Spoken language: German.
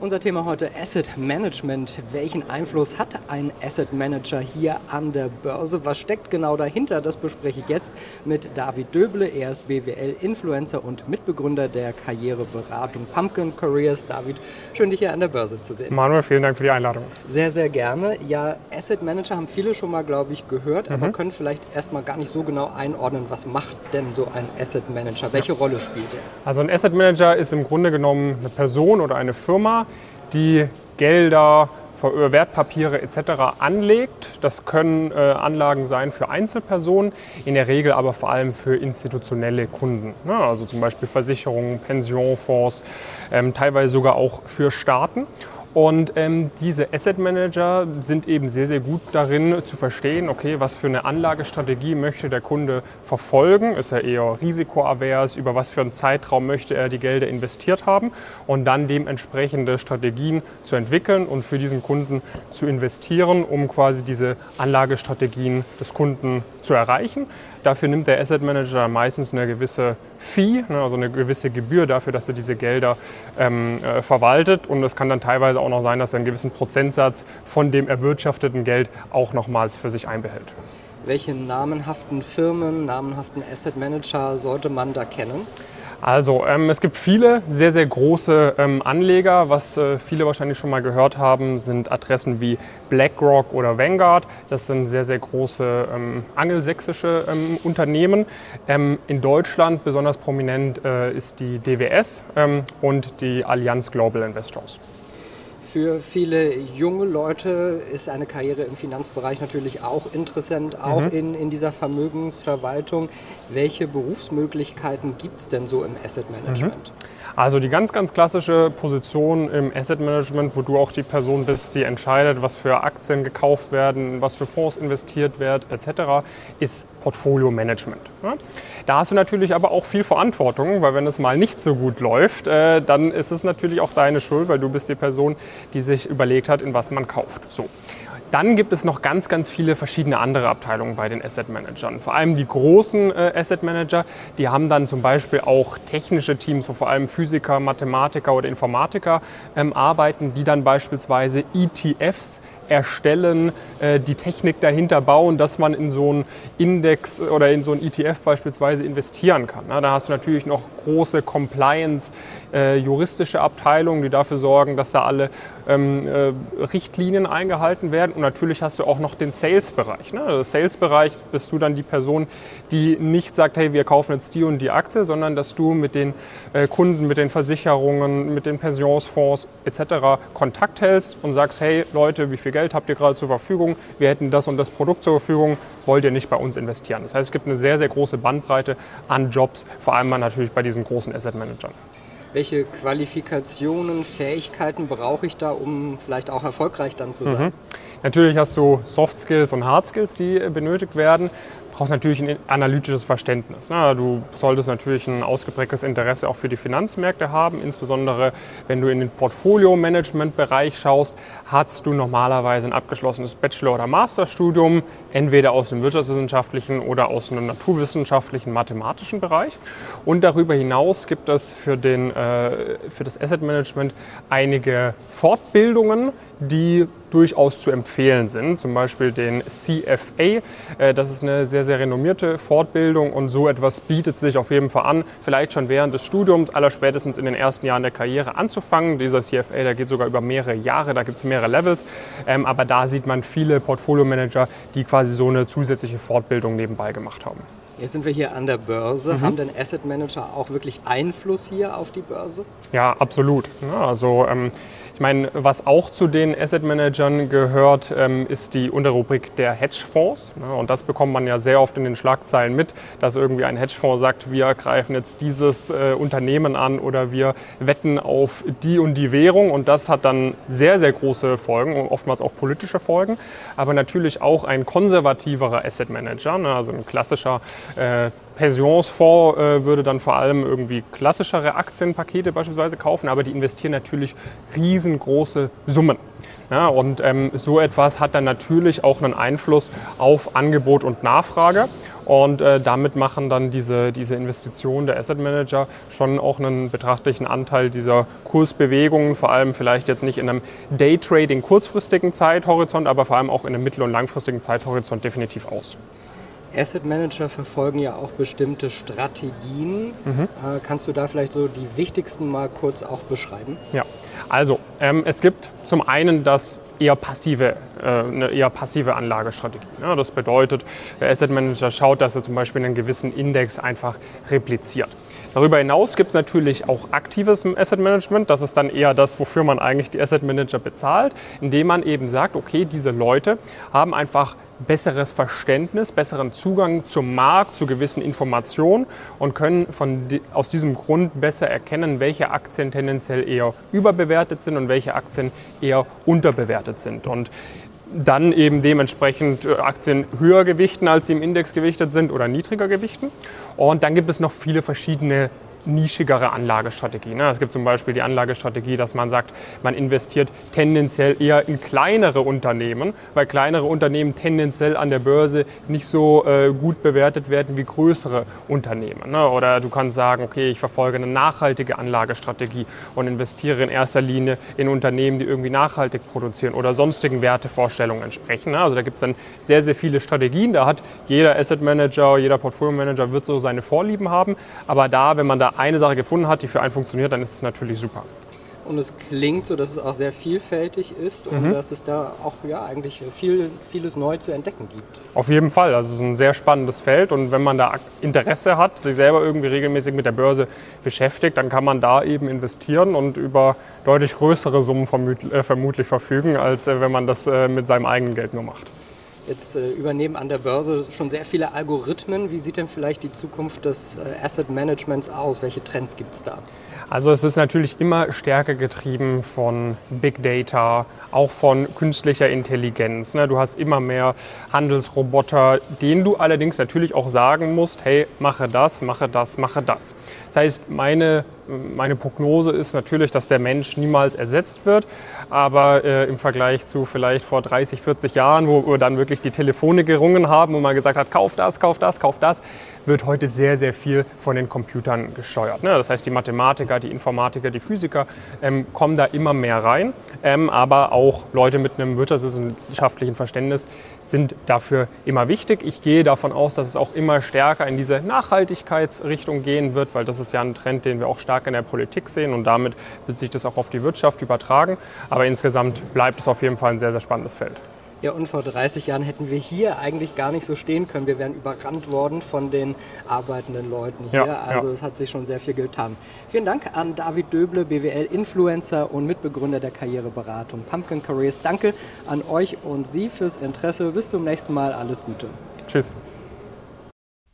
Unser Thema heute Asset Management. Welchen Einfluss hat ein Asset Manager hier an der Börse? Was steckt genau dahinter? Das bespreche ich jetzt mit David Döble. Er ist BWL-Influencer und Mitbegründer der Karriereberatung Pumpkin Careers. David, schön dich hier an der Börse zu sehen. Manuel, vielen Dank für die Einladung. Sehr, sehr gerne. Ja, Asset Manager haben viele schon mal, glaube ich, gehört, mhm. aber können vielleicht erstmal gar nicht so genau einordnen, was macht denn so ein Asset Manager? Welche ja. Rolle spielt er? Also ein Asset Manager ist im Grunde genommen eine Person oder eine Firma, die Gelder, Wertpapiere etc. anlegt. Das können äh, Anlagen sein für Einzelpersonen, in der Regel aber vor allem für institutionelle Kunden. Ne? Also zum Beispiel Versicherungen, Pensionfonds, ähm, teilweise sogar auch für Staaten. Und ähm, diese Asset Manager sind eben sehr, sehr gut darin zu verstehen, okay, was für eine Anlagestrategie möchte der Kunde verfolgen. Ist er eher risikoavers? Über was für einen Zeitraum möchte er die Gelder investiert haben? Und dann dementsprechende Strategien zu entwickeln und für diesen Kunden zu investieren, um quasi diese Anlagestrategien des Kunden zu erreichen. Dafür nimmt der Asset Manager meistens eine gewisse Fee, ne, also eine gewisse Gebühr dafür, dass er diese Gelder ähm, äh, verwaltet. Und es kann dann teilweise auch noch sein, dass er einen gewissen Prozentsatz von dem erwirtschafteten Geld auch nochmals für sich einbehält. Welche namenhaften Firmen, namenhaften Asset Manager sollte man da kennen? Also ähm, es gibt viele sehr, sehr große ähm, Anleger. Was äh, viele wahrscheinlich schon mal gehört haben, sind Adressen wie BlackRock oder Vanguard. Das sind sehr, sehr große ähm, angelsächsische ähm, Unternehmen. Ähm, in Deutschland besonders prominent äh, ist die DWS ähm, und die Allianz Global Investors. Für viele junge Leute ist eine Karriere im Finanzbereich natürlich auch interessant, auch mhm. in, in dieser Vermögensverwaltung. Welche Berufsmöglichkeiten gibt es denn so im Asset Management? Mhm. Also die ganz, ganz klassische Position im Asset Management, wo du auch die Person bist, die entscheidet, was für Aktien gekauft werden, was für Fonds investiert wird, etc., ist Portfolio Management. Da hast du natürlich aber auch viel Verantwortung, weil wenn es mal nicht so gut läuft, äh, dann ist es natürlich auch deine Schuld, weil du bist die Person, die sich überlegt hat, in was man kauft. So. Dann gibt es noch ganz, ganz viele verschiedene andere Abteilungen bei den Asset Managern. Vor allem die großen äh, Asset Manager, die haben dann zum Beispiel auch technische Teams, wo vor allem Physiker, Mathematiker oder Informatiker ähm, arbeiten, die dann beispielsweise ETFs erstellen, äh, die Technik dahinter bauen, dass man in so einen Index oder in so einen ETF beispielsweise investieren kann. Da hast du natürlich noch große Compliance, äh, juristische Abteilungen, die dafür sorgen, dass da alle ähm, äh, Richtlinien eingehalten werden. Und natürlich hast du auch noch den Sales-Bereich. Ne? Also Sales-Bereich bist du dann die Person, die nicht sagt, hey, wir kaufen jetzt die und die Aktie, sondern dass du mit den Kunden, mit den Versicherungen, mit den Pensionsfonds etc. Kontakt hältst und sagst, hey Leute, wie viel Geld habt ihr gerade zur Verfügung, wir hätten das und das Produkt zur Verfügung, wollt ihr nicht bei uns investieren. Das heißt, es gibt eine sehr, sehr große Bandbreite an Jobs, vor allem natürlich bei diesen großen Asset Managern. Welche Qualifikationen, Fähigkeiten brauche ich da, um vielleicht auch erfolgreich dann zu sein? Mhm. Natürlich hast du Soft Skills und Hard Skills, die benötigt werden brauchst natürlich ein analytisches Verständnis. Ne? Du solltest natürlich ein ausgeprägtes Interesse auch für die Finanzmärkte haben, insbesondere wenn du in den Portfolio-Management-Bereich schaust, hast du normalerweise ein abgeschlossenes Bachelor- oder Masterstudium, entweder aus dem wirtschaftswissenschaftlichen oder aus einem naturwissenschaftlichen, mathematischen Bereich. Und darüber hinaus gibt es für, den, äh, für das Asset Management einige Fortbildungen, die durchaus zu empfehlen sind. Zum Beispiel den CFA. Äh, das ist eine sehr, sehr renommierte Fortbildung und so etwas bietet sich auf jeden Fall an, vielleicht schon während des Studiums, aller spätestens in den ersten Jahren der Karriere anzufangen. Dieser CFA, der geht sogar über mehrere Jahre, da gibt es mehrere Levels. Ähm, aber da sieht man viele Portfolio-Manager, die quasi so eine zusätzliche Fortbildung nebenbei gemacht haben. Jetzt sind wir hier an der Börse. Mhm. Haben denn Asset Manager auch wirklich Einfluss hier auf die Börse? Ja, absolut. Also ähm, ich meine, was auch zu den Asset Managern gehört, ähm, ist die Unterrubrik der Hedgefonds. Und das bekommt man ja sehr oft in den Schlagzeilen mit, dass irgendwie ein Hedgefonds sagt, wir greifen jetzt dieses äh, Unternehmen an oder wir wetten auf die und die Währung. Und das hat dann sehr, sehr große Folgen, oftmals auch politische Folgen. Aber natürlich auch ein konservativerer Asset Manager, ne, also ein klassischer äh, Pensionsfonds äh, würde dann vor allem irgendwie klassischere Aktienpakete beispielsweise kaufen, aber die investieren natürlich riesengroße Summen. Ja, und ähm, so etwas hat dann natürlich auch einen Einfluss auf Angebot und Nachfrage. Und äh, damit machen dann diese, diese Investitionen der Asset Manager schon auch einen betrachtlichen Anteil dieser Kursbewegungen, vor allem vielleicht jetzt nicht in einem Daytrading kurzfristigen Zeithorizont, aber vor allem auch in einem mittel- und langfristigen Zeithorizont definitiv aus. Asset Manager verfolgen ja auch bestimmte Strategien. Mhm. Äh, kannst du da vielleicht so die wichtigsten mal kurz auch beschreiben? Ja, also ähm, es gibt zum einen das eher passive, äh, eine eher passive Anlagestrategie. Ja, das bedeutet, der Asset Manager schaut, dass er zum Beispiel einen gewissen Index einfach repliziert. Darüber hinaus gibt es natürlich auch aktives Asset Management. Das ist dann eher das, wofür man eigentlich die Asset Manager bezahlt, indem man eben sagt, okay, diese Leute haben einfach besseres Verständnis, besseren Zugang zum Markt, zu gewissen Informationen und können von, aus diesem Grund besser erkennen, welche Aktien tendenziell eher überbewertet sind und welche Aktien eher unterbewertet sind. Und dann eben dementsprechend äh, Aktien höher gewichten, als sie im Index gewichtet sind oder niedriger gewichten. Und dann gibt es noch viele verschiedene nischigere Anlagestrategie. Ne? Es gibt zum Beispiel die Anlagestrategie, dass man sagt, man investiert tendenziell eher in kleinere Unternehmen, weil kleinere Unternehmen tendenziell an der Börse nicht so äh, gut bewertet werden wie größere Unternehmen. Ne? Oder du kannst sagen, okay, ich verfolge eine nachhaltige Anlagestrategie und investiere in erster Linie in Unternehmen, die irgendwie nachhaltig produzieren oder sonstigen Wertevorstellungen entsprechen. Ne? Also da gibt es dann sehr, sehr viele Strategien. Da hat jeder Asset Manager, jeder Portfolio Manager wird so seine Vorlieben haben. Aber da, wenn man da eine Sache gefunden hat, die für einen funktioniert, dann ist es natürlich super. Und es klingt so, dass es auch sehr vielfältig ist und mhm. dass es da auch ja, eigentlich viel, vieles neu zu entdecken gibt. Auf jeden Fall. Also es ist ein sehr spannendes Feld und wenn man da Interesse hat, sich selber irgendwie regelmäßig mit der Börse beschäftigt, dann kann man da eben investieren und über deutlich größere Summen äh, vermutlich verfügen, als äh, wenn man das äh, mit seinem eigenen Geld nur macht. Jetzt äh, übernehmen an der Börse schon sehr viele Algorithmen. Wie sieht denn vielleicht die Zukunft des äh, Asset Managements aus? Welche Trends gibt es da? Also es ist natürlich immer stärker getrieben von Big Data, auch von künstlicher Intelligenz. Ne? Du hast immer mehr Handelsroboter, denen du allerdings natürlich auch sagen musst, hey, mache das, mache das, mache das. Das heißt, meine meine Prognose ist natürlich, dass der Mensch niemals ersetzt wird. Aber äh, im Vergleich zu vielleicht vor 30, 40 Jahren, wo wir dann wirklich die Telefone gerungen haben und man gesagt hat, kauf das, kauf das, kauf das, wird heute sehr, sehr viel von den Computern gesteuert. Ne? Das heißt, die Mathematiker, die Informatiker, die Physiker ähm, kommen da immer mehr rein. Ähm, aber auch Leute mit einem wirtschaftswissenschaftlichen Verständnis sind dafür immer wichtig. Ich gehe davon aus, dass es auch immer stärker in diese Nachhaltigkeitsrichtung gehen wird, weil das ist ja ein Trend, den wir auch stark in der Politik sehen und damit wird sich das auch auf die Wirtschaft übertragen. Aber insgesamt bleibt es auf jeden Fall ein sehr, sehr spannendes Feld. Ja, und vor 30 Jahren hätten wir hier eigentlich gar nicht so stehen können. Wir wären überrannt worden von den arbeitenden Leuten hier. Ja, also ja. es hat sich schon sehr viel getan. Vielen Dank an David Döble, BWL-Influencer und Mitbegründer der Karriereberatung Pumpkin Careers. Danke an euch und Sie fürs Interesse. Bis zum nächsten Mal. Alles Gute. Tschüss.